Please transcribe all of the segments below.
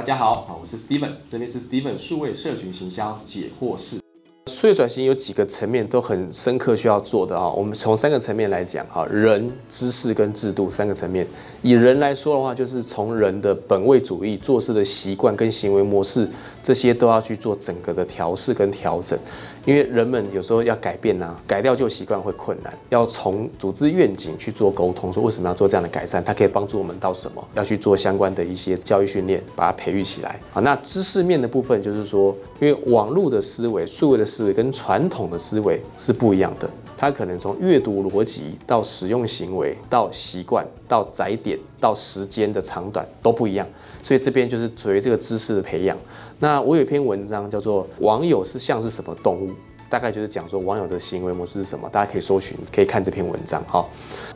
大家好，好，我是 Steven，这里是 Steven 数位社群行销解惑室。数位转型有几个层面都很深刻需要做的啊，我们从三个层面来讲哈，人、知识跟制度三个层面。以人来说的话，就是从人的本位主义、做事的习惯跟行为模式这些都要去做整个的调试跟调整。因为人们有时候要改变呐，改掉旧习惯会困难，要从组织愿景去做沟通，说为什么要做这样的改善，它可以帮助我们到什么，要去做相关的一些教育训练，把它培育起来。好，那知识面的部分就是说，因为网络的思维、数位的思维跟传统的思维是不一样的，他可能从阅读逻辑到使用行为到习惯到载点到时间的长短都不一样，所以这边就是属于这个知识的培养。那我有一篇文章叫做《网友是像是什么动物》。大概就是讲说网友的行为模式是什么，大家可以搜寻，可以看这篇文章哈。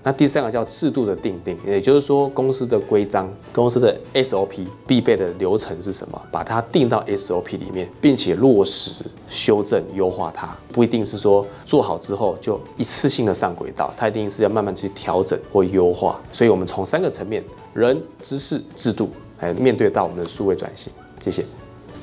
那第三个叫制度的定定，也就是说公司的规章、公司的 SOP 必备的流程是什么，把它定到 SOP 里面，并且落实、修正、优化它。不一定是说做好之后就一次性的上轨道，它一定是要慢慢去调整或优化。所以我们从三个层面：人、知识、制度，来面对到我们的数位转型。谢谢。